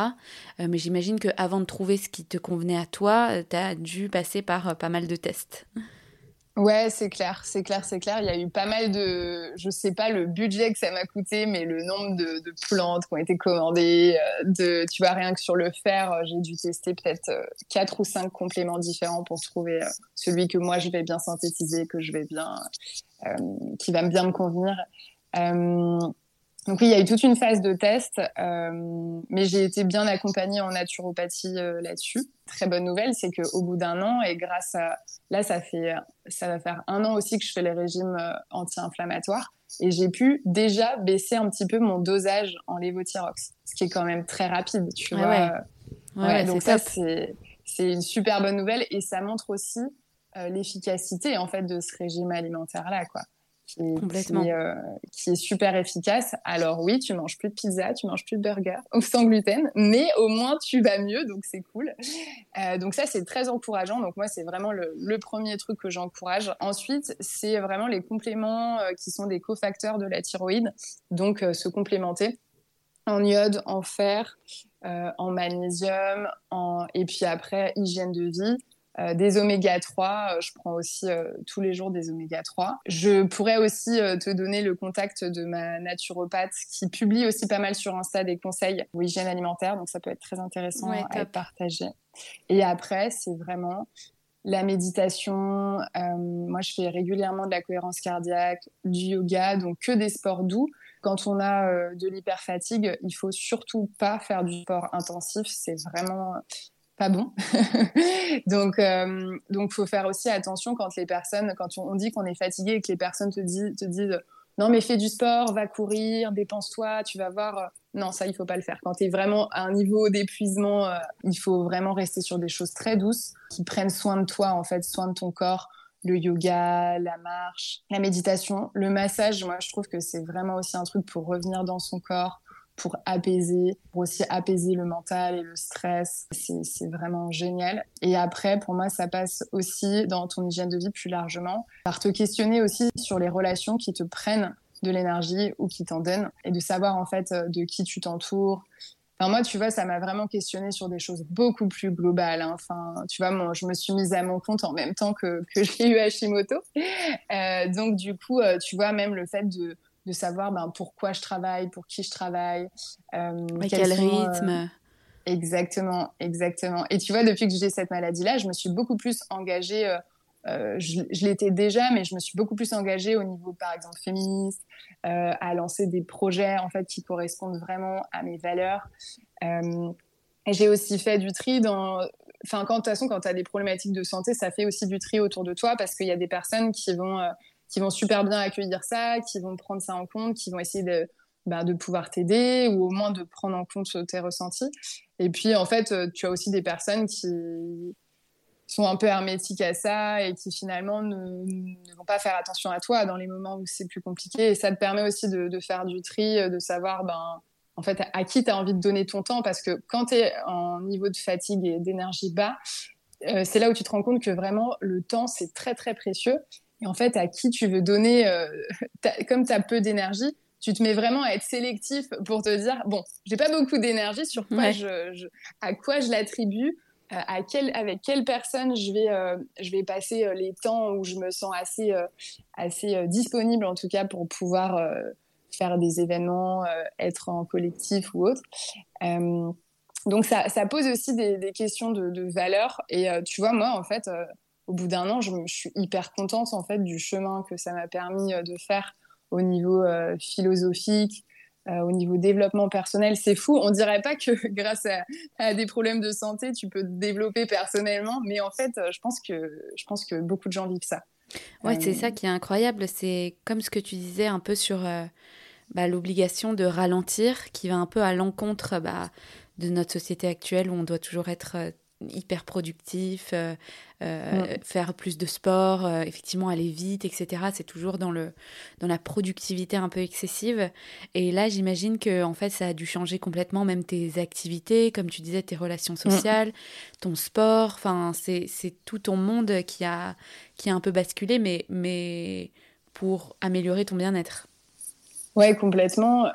mais j'imagine que avant de trouver ce qui te convenait à toi tu as dû passer par pas mal de tests Ouais, c'est clair, c'est clair, c'est clair. Il y a eu pas mal de, je sais pas le budget que ça m'a coûté, mais le nombre de, plantes qui ont été commandées, euh, de, tu vois, rien que sur le fer, euh, j'ai dû tester peut-être euh, quatre ou cinq compléments différents pour trouver celui que moi je vais bien synthétiser, que je vais bien, qui va bien me convenir. Donc oui, il y a eu toute une phase de test, euh, mais j'ai été bien accompagnée en naturopathie euh, là-dessus. Très bonne nouvelle, c'est qu'au bout d'un an, et grâce à... Là, ça, fait, ça va faire un an aussi que je fais les régimes euh, anti-inflammatoires, et j'ai pu déjà baisser un petit peu mon dosage en lévothyrox, ce qui est quand même très rapide, tu vois. Ouais. donc ça, c'est une super bonne nouvelle, et ça montre aussi l'efficacité en fait de ce régime alimentaire là, quoi qui. Euh, qui, est super efficace. Alors oui, tu manges plus de pizza, tu manges plus de burger sans gluten, mais au moins tu vas mieux, donc c'est cool. Euh, donc ça, c'est très encourageant. Donc moi, c'est vraiment le, premier truc que j'encourage. Ensuite, c'est vraiment les compléments euh, qui sont des cofacteurs de la thyroïde, donc se complémenter en iode, en fer, en magnésium, en... et puis après, hygiène de vie. Euh, des oméga 3, euh, je prends aussi euh, tous les jours des oméga 3. Je pourrais aussi te donner le contact de ma naturopathe qui publie aussi pas mal sur Insta des conseils pour hygiène alimentaire, donc ça peut être très intéressant à partager. Et après, c'est vraiment la méditation. moi, je fais régulièrement de la cohérence cardiaque, du yoga, donc que des sports doux. Quand on a de l'hyperfatigue, il faut surtout pas faire du sport intensif. C'est vraiment pas bon. donc, euh, donc, faut faire aussi attention quand les personnes, quand on dit qu'on est fatigué et que les personnes te disent, te disent non mais fais du sport, va courir, dépense-toi, tu vas voir. Non, ça il faut pas le faire. Quand tu es vraiment à un niveau d'épuisement, euh, il faut vraiment rester sur des choses très douces qui prennent soin de toi en fait, soin de ton corps. Le yoga, la marche, la méditation, le massage, moi je trouve que c'est vraiment aussi un truc pour revenir dans son corps, pour apaiser, pour aussi apaiser le mental et le stress. C'est vraiment génial. Et après, pour moi, ça passe aussi dans ton hygiène de vie plus largement, par te questionner aussi sur les relations qui te prennent de l'énergie ou qui t'en donnent, et de savoir en fait euh, de qui tu t'entoures, Enfin, moi, tu vois, ça m'a vraiment questionné sur des choses beaucoup plus globales. Hein. Enfin, tu vois, moi, je me suis mise à mon compte en même temps que, j'ai eu Hashimoto. Euh, donc, du coup, euh, tu vois, même le fait de, de savoir ben, pourquoi je travaille, pour qui je travaille. Euh, quel rythme. Euh, exactement, exactement. Et tu vois, depuis que j'ai cette maladie-là, je me suis beaucoup plus engagée. Euh, je, je l'étais déjà, mais je me suis beaucoup plus engagée au niveau, par exemple, féministe, euh, à lancer des projets en fait qui correspondent vraiment à mes valeurs. et j'ai aussi fait du tri dans. Enfin, quand de toute façon, quand tu as des problématiques de santé, ça fait aussi du tri autour de toi parce qu'il y a des personnes qui vont qui vont super bien accueillir ça, qui vont prendre ça en compte, qui vont essayer de, bah, pouvoir t'aider ou au moins de prendre en compte tes ressentis. Et puis, en fait, euh, tu as aussi des personnes qui sont un peu hermétiques à ça et qui finalement ne, vont pas faire attention à toi dans les moments où c'est plus compliqué. Et ça te permet aussi de, faire du tri, de savoir ben, en fait, à qui tu as envie de donner ton temps parce que quand tu es en niveau de fatigue et d'énergie bas, euh, c'est là où tu te rends compte que vraiment le temps c'est très très précieux et en fait, à qui tu veux donner, euh, comme tu as peu d'énergie, tu te mets vraiment à être sélectif pour te dire bon, j'ai pas beaucoup d'énergie, sur quoi je, à quoi je l'attribue, euh, à avec quelle personne je vais, euh, je vais passer les temps où je me sens assez, assez disponible en tout cas pour pouvoir faire des événements, être en collectif ou autre. donc ça, ça, pose aussi des, des questions de, de valeur. Et tu vois, moi, en fait, au bout d'un an, je, suis hyper contente en fait du chemin que ça m'a permis euh, de faire au niveau euh, philosophique, euh, au niveau développement personnel. C'est fou, on dirait pas que grâce à, des problèmes de santé, tu peux te développer personnellement, mais en fait, je pense que je pense que beaucoup de gens vivent ça. Ouais, c'est ça qui est incroyable. C'est comme ce que tu disais un peu sur bah, l'obligation de ralentir, qui va un peu à l'encontre bah, de notre société actuelle où on doit toujours être hyper productif, euh, euh, faire plus de sport, euh, effectivement aller vite, etc. C'est toujours dans, le, dans la productivité un peu excessive. Et là, j'imagine que en fait, ça a dû changer complètement même tes activités, comme tu disais, tes relations sociales, ton sport. Enfin, c'est tout ton monde qui a, qui a un peu basculé, mais, mais pour améliorer ton bien-être. Ouais, complètement.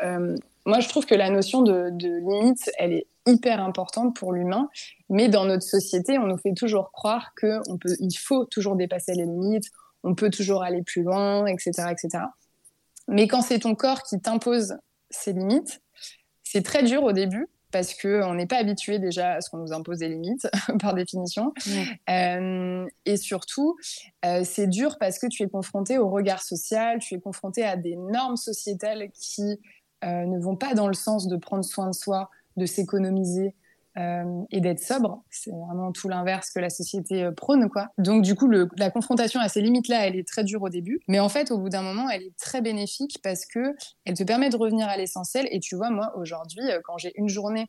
moi, je trouve que la notion de, de limite, elle est hyper importante pour l'humain. Mais dans notre société, on nous fait toujours croire que on peut, il faut toujours dépasser les limites, on peut toujours aller plus loin, etc., etc. Mais quand c'est ton corps qui t'impose ces limites, c'est très dur au début parce que on n'est pas habitué déjà à ce qu'on nous impose des limites par définition. Euh, et surtout, euh, c'est dur parce que tu es confronté au regard social, tu es confronté à des normes sociétales qui ne vont pas dans le sens de prendre soin de soi, de s'économiser, euh, et d'être sobre. C'est vraiment tout l'inverse que la société euh, prône, quoi. Donc, du coup, la confrontation à ces limites-là, elle est très dure au début. Mais en fait, au bout d'un moment, elle est très bénéfique parce que elle te permet de revenir à l'essentiel. Et tu vois, moi, aujourd'hui, euh, quand j'ai une journée,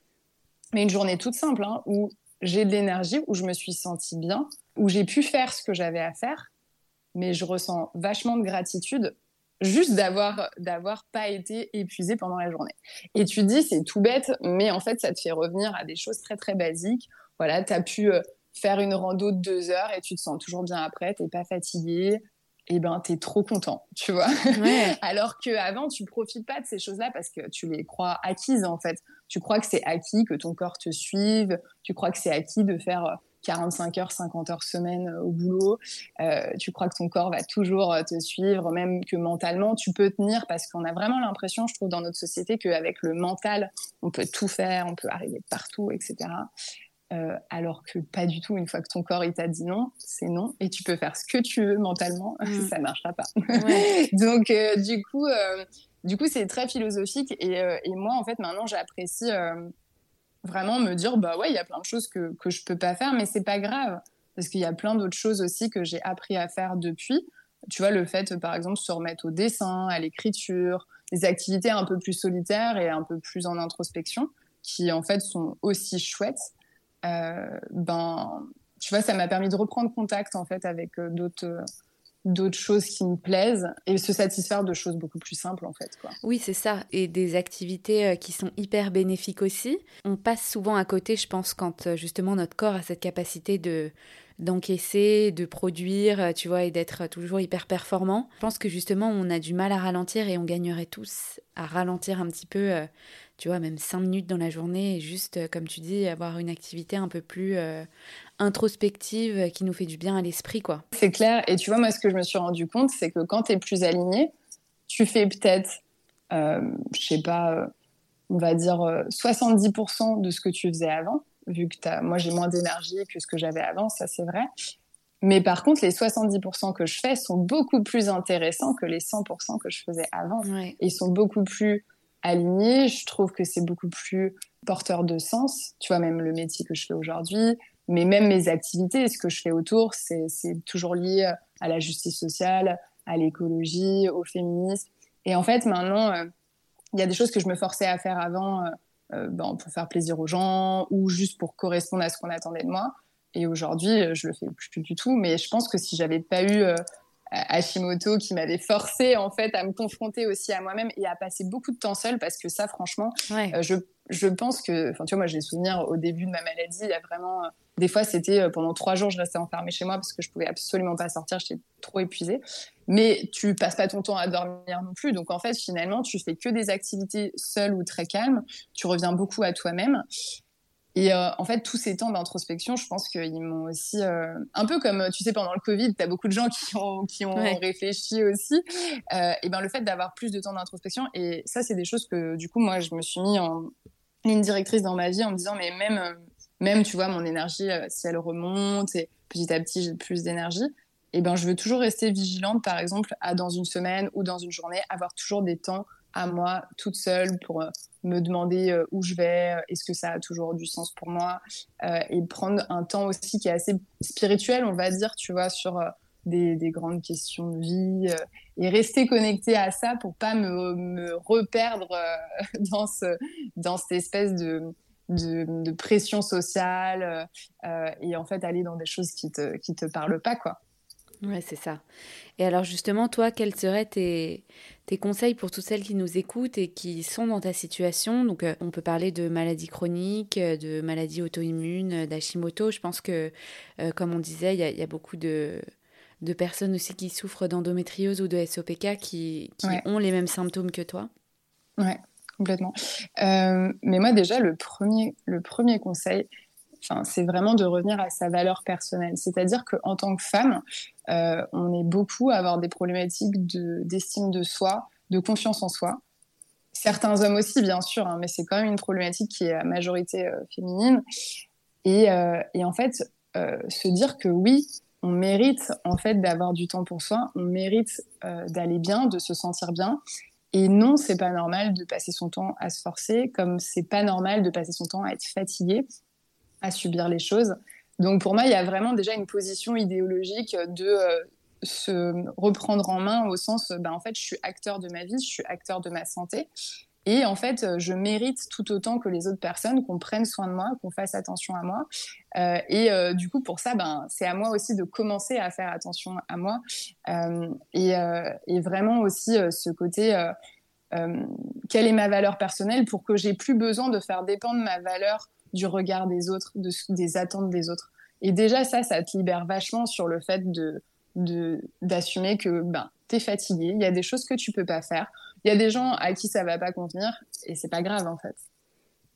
mais une journée toute simple, hein, où j'ai de l'énergie, où je me suis sentie bien, où j'ai pu faire ce que j'avais à faire, mais je ressens vachement de gratitude juste d'avoir d'avoir pas été épuisé pendant la journée. Et tu dis c'est tout bête, mais en fait ça te fait revenir à des choses très très basiques. Voilà, tu as pu euh, faire une rando de deux heures et tu te sens toujours bien après, t'es pas fatigué. Et eh ben t'es trop content, tu vois. Alors que avant tu profites pas de ces choses-là parce que tu les crois acquises en fait. Tu crois que c'est acquis que ton corps te suive, tu crois que c'est acquis de faire euh, 45 heures, 50 heures semaine euh, au boulot, euh, tu crois que ton corps va toujours euh, te suivre, même que mentalement, tu peux tenir parce qu'on a vraiment l'impression, je trouve, dans notre société, qu'avec le mental, on peut tout faire, on peut arriver partout, etc. alors que pas du tout. Une fois que ton corps il t'a dit non, c'est non, et tu peux faire ce que tu veux mentalement, mm. ça marchera pas. Donc du coup, du coup c'est très philosophique et, et, moi en fait maintenant j'apprécie vraiment me dire bah ouais il y a plein de choses que que je peux pas faire mais c'est pas grave. Parce qu'il y a plein d'autres choses aussi que j'ai appris à faire depuis. Tu vois le fait par exemple se remettre au dessin à l'écriture des activités un peu plus solitaires et un peu plus en introspection qui en fait sont aussi chouettes. Euh, ben tu vois ça m'a permis de reprendre contact en fait avec euh, d'autres d'autres choses qui me plaisent et se satisfaire de choses beaucoup plus simples en fait. Oui, c'est ça. Et des activités euh, qui sont hyper bénéfiques aussi. On passe souvent à côté, je pense, quand euh, justement notre corps a cette capacité de d'encaisser, de produire, euh, tu vois, et d'être toujours hyper performant. Je pense que justement, on a du mal à ralentir et on gagnerait tous à ralentir un petit peu, tu vois, même cinq minutes dans la journée et juste, comme tu dis, avoir une activité un peu plus, introspective qui nous fait du bien à l'esprit, quoi. C'est clair. Et tu vois, moi, ce que je me suis rendu compte, c'est que quand tu es plus aligné, tu fais peut-être, euh, je sais pas, euh, on va dire 70% euh, de ce que tu faisais avant, vu que as, moi, j'ai moins d'énergie que ce que j'avais avant, ça c'est vrai. Mais par contre, les 70% que je fais sont beaucoup plus intéressants que les 100% que je faisais avant. Ils sont beaucoup plus alignés. Je trouve que c'est beaucoup plus porteur de sens. Tu vois, même le métier que je fais aujourd'hui, mais même mes activités, ce que je fais autour, c'est toujours lié à la justice sociale, à l'écologie, au féminisme. Et en fait, maintenant, euh, il y a des choses que je me forçais à faire avant euh ben, pour faire plaisir aux gens ou juste pour correspondre à ce qu'on attendait de moi. Et aujourd'hui, je le fais plus du tout. Mais je pense que si j'avais pas eu euh, Hashimoto qui m'avait forcé en fait à me confronter aussi à moi-même et à passer beaucoup de temps seule parce que ça, franchement, je, je pense que, enfin, tu vois, moi, j'ai souvenir au début de ma maladie, il y a vraiment des fois, c'était euh, pendant trois jours, je restais enfermée chez moi parce que je pouvais absolument pas sortir, j'étais trop épuisée. Mais tu passes pas ton temps à dormir non plus. Donc en fait, finalement, tu fais que des activités seules ou très calmes. Tu reviens beaucoup à toi-même. Et euh, en fait, tous ces temps d'introspection, je pense qu'ils m'ont aussi, euh, un peu comme, tu sais, pendant le Covid, tu as beaucoup de gens qui ont, qui ont réfléchi aussi. et ben le fait d'avoir plus de temps d'introspection, et ça, c'est des choses que, du coup, moi, je me suis mis en ligne directrice dans ma vie en me disant, mais même même, tu vois, mon énergie, euh, si elle remonte et petit à petit j'ai plus d'énergie, eh ben, je veux toujours rester vigilante, par exemple, à dans une semaine ou dans une journée, avoir toujours des temps à moi toute seule pour euh, me demander euh, où je vais, est-ce que ça a toujours du sens pour moi, et prendre un temps aussi qui est assez spirituel, on va dire, tu vois, sur des, des, grandes questions de vie, et rester connecté à ça pour pas me, me reperdre dans, ce, dans cette espèce de de, pression sociale euh, euh, et en fait aller dans des choses qui te, qui te parlent pas, quoi. Ouais, c'est ça. Et alors justement, toi, quels seraient tes, tes conseils pour toutes celles qui nous écoutent et qui sont dans ta situation? Donc, euh, on peut parler de maladies chroniques, de maladies auto-immunes, d'Hashimoto. Je pense que, comme on disait, il y, y, a beaucoup de, de personnes aussi qui souffrent d'endométriose ou de SOPK qui, qui ont les mêmes symptômes que toi. Ouais, complètement. Euh, mais moi, déjà, le premier, le premier conseil, c'est vraiment de revenir à sa valeur personnelle. C'est-à-dire qu'en tant que femme, euh, on est beaucoup à avoir des problématiques d'estime de, soi, de confiance en soi. Certains hommes aussi, bien sûr, hein, mais c'est quand même une problématique qui est à majorité euh, féminine. Et, et, en fait, se dire que oui, on mérite en fait d'avoir du temps pour soi, on mérite d'aller bien, de se sentir bien, Et non, c'est pas normal de passer son temps à se forcer, comme c'est pas normal de passer son temps à être fatigué, à subir les choses. Donc pour moi, il y a vraiment déjà une position idéologique de euh, se reprendre en main au sens, ben, en fait, je suis acteur de ma vie, je suis acteur de ma santé. Et en fait, je mérite tout autant que les autres personnes qu'on prenne soin de moi, qu'on fasse attention à moi. Euh, et euh, du coup, pour ça, ben, c'est à moi aussi de commencer à faire attention à moi. Et, et, vraiment aussi ce côté, quelle est ma valeur personnelle pour que j'ai plus besoin de faire dépendre ma valeur du regard des autres, de, des attentes des autres. Et déjà, ça, ça te libère vachement sur le fait de d'assumer que ben, tu es fatigué, il y a des choses que tu peux pas faire. Il y a des gens à qui ça va pas convenir et c'est pas grave en fait.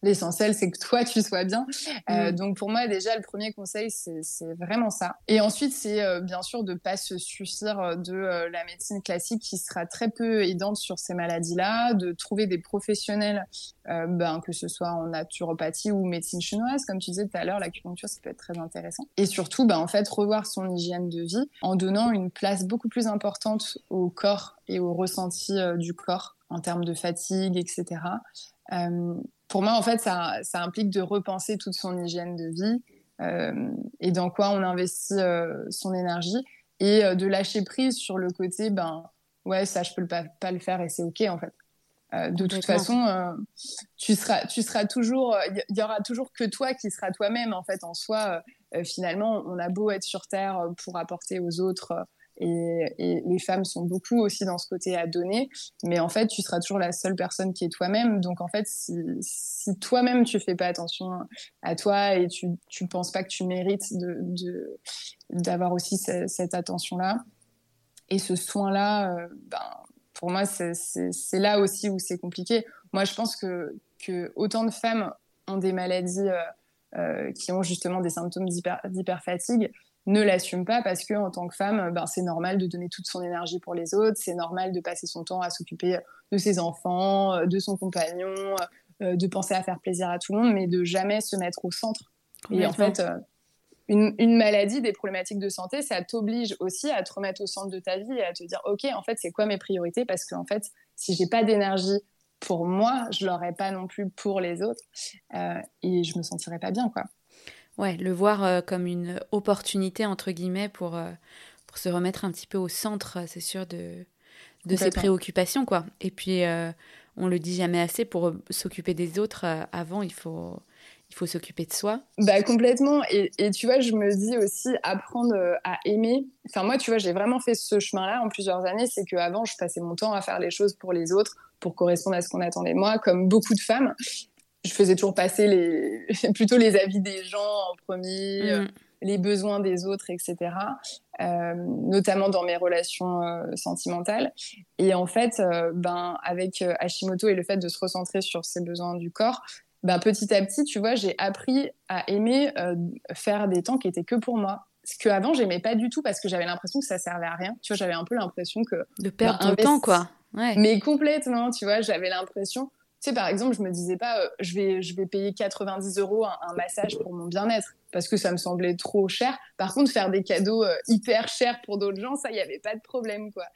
L'essentiel, c'est que toi, tu sois bien. Euh, mm. donc, pour moi, déjà, le premier conseil, c'est vraiment ça. Et ensuite, c'est euh, bien sûr de pas se suffire euh, de la médecine classique qui sera très peu aidante sur ces maladies-là, de trouver des professionnels, ben, que ce soit en naturopathie ou médecine chinoise. Comme tu disais tout à l'heure, l'acupuncture, ça peut être très intéressant. Et surtout, ben, en fait, revoir son hygiène de vie en donnant une place beaucoup plus importante au corps et au ressenti du corps en termes de fatigue, etc pour moi, en fait, ça, implique de repenser toute son hygiène de vie euh, et dans quoi on investit euh, son énergie et euh, de lâcher prise sur le côté, ben ouais, ça, je peux pas, pas le faire et c'est ok en fait. de toute façon, tu seras, tu seras toujours, il y, aura toujours que toi qui seras toi-même en fait en soi. finalement, on a beau être sur terre pour apporter aux autres et, les femmes sont beaucoup aussi dans ce côté à donner, mais en fait, tu seras toujours la seule personne qui est toi-même. Donc en fait, si, toi-même tu fais pas attention à toi et tu tu penses pas que tu mérites d'avoir aussi cette attention-là et ce soin-là, euh, ben pour moi c'est là aussi où c'est compliqué. Moi, je pense que autant de femmes ont des maladies euh, euh, qui ont justement des symptômes d'hyperfatigue ne l'assume pas parce que en tant que femme, ben, c'est normal de donner toute son énergie pour les autres, c'est normal de passer son temps à s'occuper de ses enfants, euh, de son compagnon, euh, de penser à faire plaisir à tout le monde, mais de jamais se mettre au centre. Et en fait, euh, une, une, maladie, des problématiques de santé, ça t'oblige aussi à te remettre au centre de ta vie et à te dire, ok, en fait, c'est quoi mes priorités? Parce qu'en fait, si j'ai pas d'énergie pour moi, je l'aurais pas non plus pour les autres, et je me sentirais pas bien, quoi ouais, le voir euh, comme une opportunité, entre guillemets, pour, euh, pour se remettre un petit peu au centre, c'est sûr, de, de ses préoccupations, quoi. Et puis, euh, on le dit jamais assez, pour s'occuper des autres, avant, il faut, il faut s'occuper de soi. Bah complètement. Et, et, tu vois, je me dis aussi apprendre à aimer. Enfin moi, tu vois, j'ai vraiment fait ce chemin-là en plusieurs années. C'est qu'avant, je passais mon temps à faire les choses pour les autres, pour correspondre à ce qu'on attendait de moi, comme beaucoup de femmes je faisais toujours passer les, plutôt les avis des gens en premier, mm. euh, les besoins des autres, etc. Euh, notamment dans mes relations euh, sentimentales. Et en fait, ben, avec Hashimoto et le fait de se recentrer sur ses besoins du corps, ben, petit à petit, tu vois, j'ai appris à aimer faire des temps qui étaient que pour moi. Ce qu'avant, j'aimais pas du tout parce que j'avais l'impression que ça servait à rien. Tu vois, j'avais un peu l'impression que. De perdre ben, ton temps, quoi. Ouais. Mais complètement, tu vois, j'avais l'impression sais, par exemple, je me disais pas, euh, je, vais, je vais payer 90 euros un, massage pour mon bien-être, parce que ça me semblait trop cher. Par contre, faire des cadeaux euh, hyper chers pour d'autres gens, ça, il n'y avait pas de problème, quoi.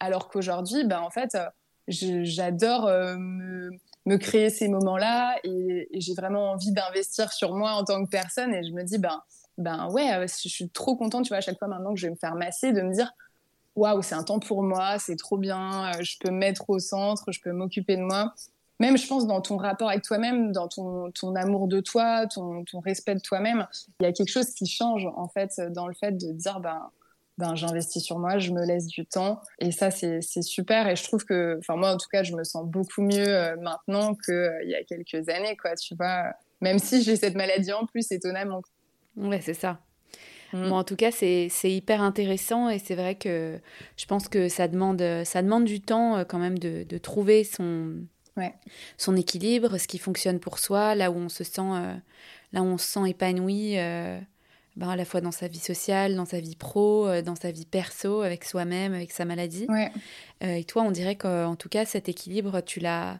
Alors qu'aujourd'hui, ben, en fait, euh, j'adore me, me, créer ces moments-là et, j'ai vraiment envie d'investir sur moi en tant que personne. Et je me dis, ben, ben ouais, je suis trop contente, tu vois, à chaque fois maintenant que je vais me faire masser, de me dire, waouh, c'est un temps pour moi, c'est trop bien, je peux me mettre au centre, je peux m'occuper de moi même, je pense, dans ton rapport avec toi-même, dans ton, ton, amour de toi, ton, ton respect de toi-même, il y a quelque chose qui change, en fait, dans le fait de dire, ben, ben j'investis sur moi, je me laisse du temps. Et ça, c'est super. Et je trouve que, enfin, moi, en tout cas, je me sens beaucoup mieux euh, maintenant qu'il euh, y a quelques années, quoi, tu vois. Même si j'ai cette maladie en plus, étonnamment. Ouais, c'est ça. Mm. en tout cas, c'est hyper intéressant et c'est vrai que je pense que ça demande, ça demande du temps euh, quand même de, de trouver son, son équilibre, ce qui fonctionne pour soi, là où on se sent, euh, là où on se sent épanoui, euh, ben, à la fois dans sa vie sociale, dans sa vie pro, euh, dans sa vie perso, avec soi-même, avec sa maladie. et toi, on dirait qu'en tout cas, cet équilibre, tu l'as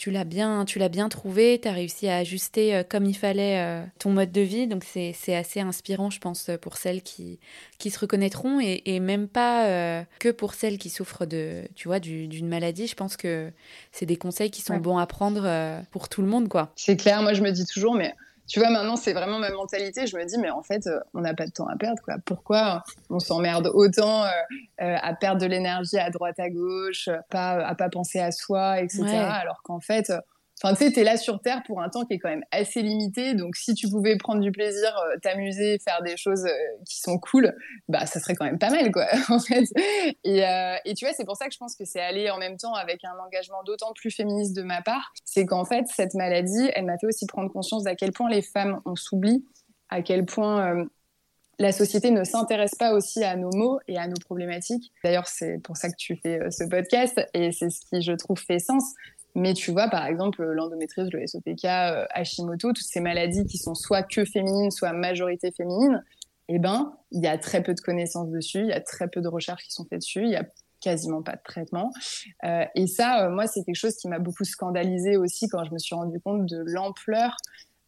tu l'as bien, tu l'as bien trouvé, tu as réussi à ajuster euh, comme il fallait euh, ton mode de vie. Donc c'est assez inspirant, je pense, pour celles qui, qui se reconnaîtront et, et même pas euh, que pour celles qui souffrent de, tu vois, d'une maladie. Je pense que c'est des conseils qui sont bons à prendre pour tout le monde, quoi. C'est clair. Moi, je me dis toujours, mais tu vois, maintenant, c'est vraiment ma mentalité. Je me dis, mais en fait, euh, on n'a pas de temps à perdre, quoi. Pourquoi on s'emmerde autant euh, euh, à perdre de l'énergie à droite, à gauche, pas, à pas penser à soi, etc. Alors qu'en fait, Enfin, tu sais, t'es là sur Terre pour un temps qui est quand même assez limité. Donc, si tu pouvais prendre du plaisir, euh, t'amuser, faire des choses euh, qui sont cool, bah, ça serait quand même pas mal, quoi, euh, et tu vois, c'est pour ça que je pense que c'est aller en même temps avec un engagement d'autant plus féministe de ma part. C'est qu'en fait, cette maladie, elle m'a fait aussi prendre conscience d'à quel point les femmes, on s'oublie, à quel point la société ne s'intéresse pas aussi à nos mots et à nos problématiques. D'ailleurs, c'est pour ça que tu fais ce podcast et c'est ce qui, je trouve, fait sens. Mais tu vois, par exemple, l'endométriose, le SOPK, euh, Hashimoto, toutes ces maladies qui sont soit que féminines, soit majorité féminine, eh ben, il y a très peu de connaissances dessus, il y a très peu de recherches qui sont faites dessus, il y a quasiment pas de traitement. Euh, et ça, euh, moi, c'est quelque chose qui m'a beaucoup scandalisé aussi quand je me suis rendu compte de l'ampleur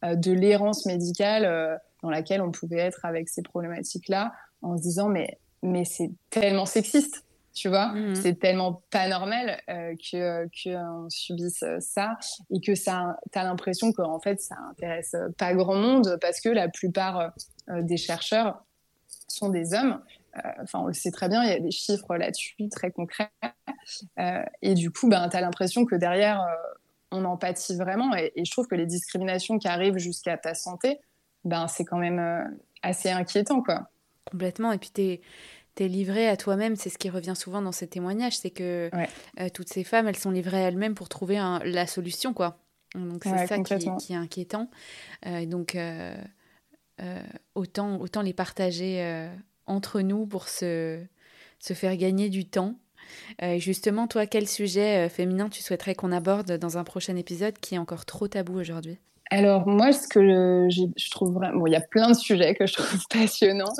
de l'errance médicale dans laquelle on pouvait être avec ces problématiques-là, en se disant mais mais c'est tellement sexiste tu vois. Mmh. C'est tellement pas normal euh, que qu'on subisse ça et que ça, t'as l'impression qu'en fait ça intéresse pas grand monde parce que la plupart euh, des chercheurs sont des hommes. Euh, enfin, on le sait très bien, il y a des chiffres là-dessus très concrets. et du coup, ben, tu as l'impression que derrière, on en pâtit vraiment. Et, et, je trouve que les discriminations qui arrivent jusqu'à ta santé, ben, c'est quand même assez inquiétant, quoi. Complètement. Et puis, tu t'es livré à toi-même, c'est ce qui revient souvent dans ces témoignages, c'est que euh, toutes ces femmes, elles sont livrées à elles-mêmes pour trouver la solution, quoi. Donc c'est ça qui, est inquiétant. Euh, donc euh, autant, autant les partager entre nous pour se, se faire gagner du temps. justement, toi, quel sujet féminin tu souhaiterais qu'on aborde dans un prochain épisode qui est encore trop tabou aujourd'hui? Alors moi, ce que je, trouve vraiment, bon, il y a plein de sujets que je trouve passionnants,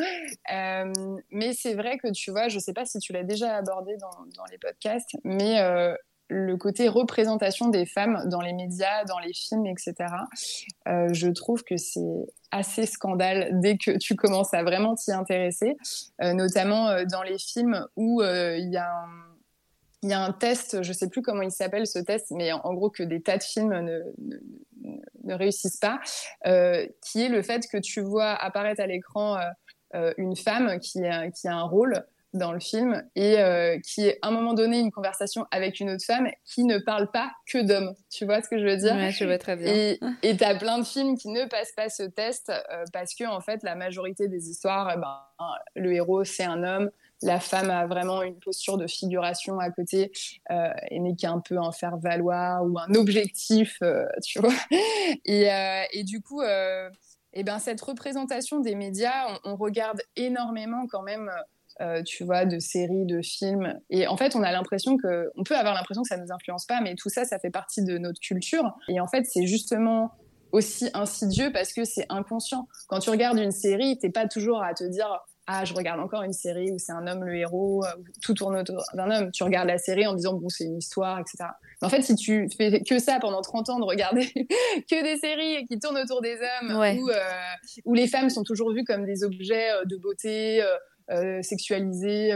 euh, mais c'est vrai que tu vois, je sais pas si tu l'as déjà abordé dans, les podcasts, mais euh, le côté représentation des femmes dans les médias, dans les films, etc. Euh, je trouve que c'est assez scandale dès que tu commences à vraiment t'y intéresser, notamment dans les films où il y a un il y a un test, je sais plus comment il s'appelle ce test, mais en, gros que des tas de films ne, ne, réussissent pas, euh, qui est le fait que tu vois apparaître à l'écran euh, euh, une femme qui a, qui a un rôle dans le film et qui est à un moment donné une conversation avec une autre femme qui ne parle pas que d'hommes. Tu vois ce que je veux dire? Ouais, je vois très bien. Et tu as plein de films qui ne passent pas ce test parce que en fait la majorité des histoires, ben, le héros c'est un homme, la femme a vraiment une posture de figuration à côté euh, et n'est qu'un peu un faire valoir ou un objectif, euh, tu vois. Euh, et, du coup, et eh ben cette représentation des médias, on, regarde énormément quand même. tu vois, de séries, de films. Et en fait, on a l'impression que, on peut avoir l'impression que ça ne nous influence pas, mais tout ça, ça fait partie de notre culture. Et en fait, c'est justement aussi insidieux parce que c'est inconscient. Quand tu regardes une série, t'es pas toujours à te dire ah, je regarde encore une série où c'est un homme le héros, euh, tout tourne autour d'un homme. Tu regardes la série en disant, bon, c'est une histoire, etc. Mais en fait, si tu fais que ça pendant 30 ans, de regarder que des séries qui tournent autour des hommes, où, euh, où, les femmes sont toujours vues comme des objets euh, de beauté, euh, sexualisés,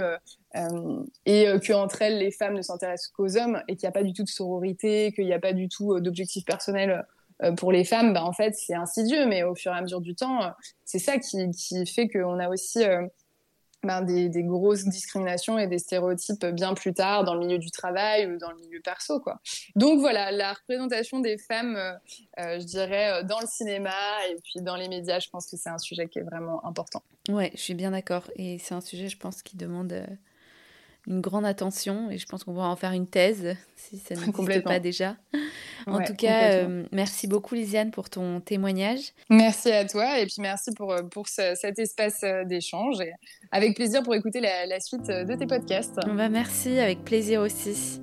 et que entre elles, les femmes ne s'intéressent qu'aux hommes, et qu'il n'y a pas du tout de sororité, qu'il n'y a pas du tout d'objectif personnel euh, pour les femmes, bah, en fait, c'est insidieux, mais au fur et à mesure du temps, euh, c'est ça qui, qui fait qu'on a aussi euh, ben, des, des, grosses discriminations et des stéréotypes bien plus tard dans le milieu du travail ou dans le milieu perso. Quoi. Donc voilà, la représentation des femmes, je dirais, dans le cinéma et puis dans les médias, je pense que c'est un sujet qui est vraiment important. Ouais, je suis bien d'accord. Et c'est un sujet, je pense, qui demande une grande attention et je pense qu'on va en faire une thèse si ça n'existe pas déjà. En tout cas, euh, merci beaucoup Lisiane pour ton témoignage. Merci à toi et puis merci pour, euh, pour cet espace euh, d'échange et avec plaisir pour écouter la, suite de tes podcasts. Bah, merci, avec plaisir aussi.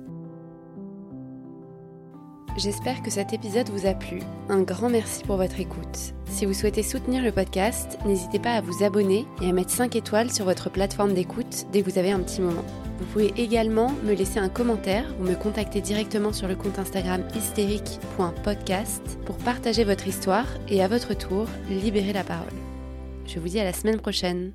J'espère que cet épisode vous a plu. Un grand merci pour votre écoute. Si vous souhaitez soutenir le podcast, n'hésitez pas à vous abonner et à mettre 5 étoiles sur votre plateforme d'écoute dès que vous avez un petit moment. Vous pouvez également me laisser un commentaire ou me contacter directement sur le compte Instagram hystérique.podcast pour partager votre histoire et à votre tour libérer la parole. Je vous dis à la semaine prochaine.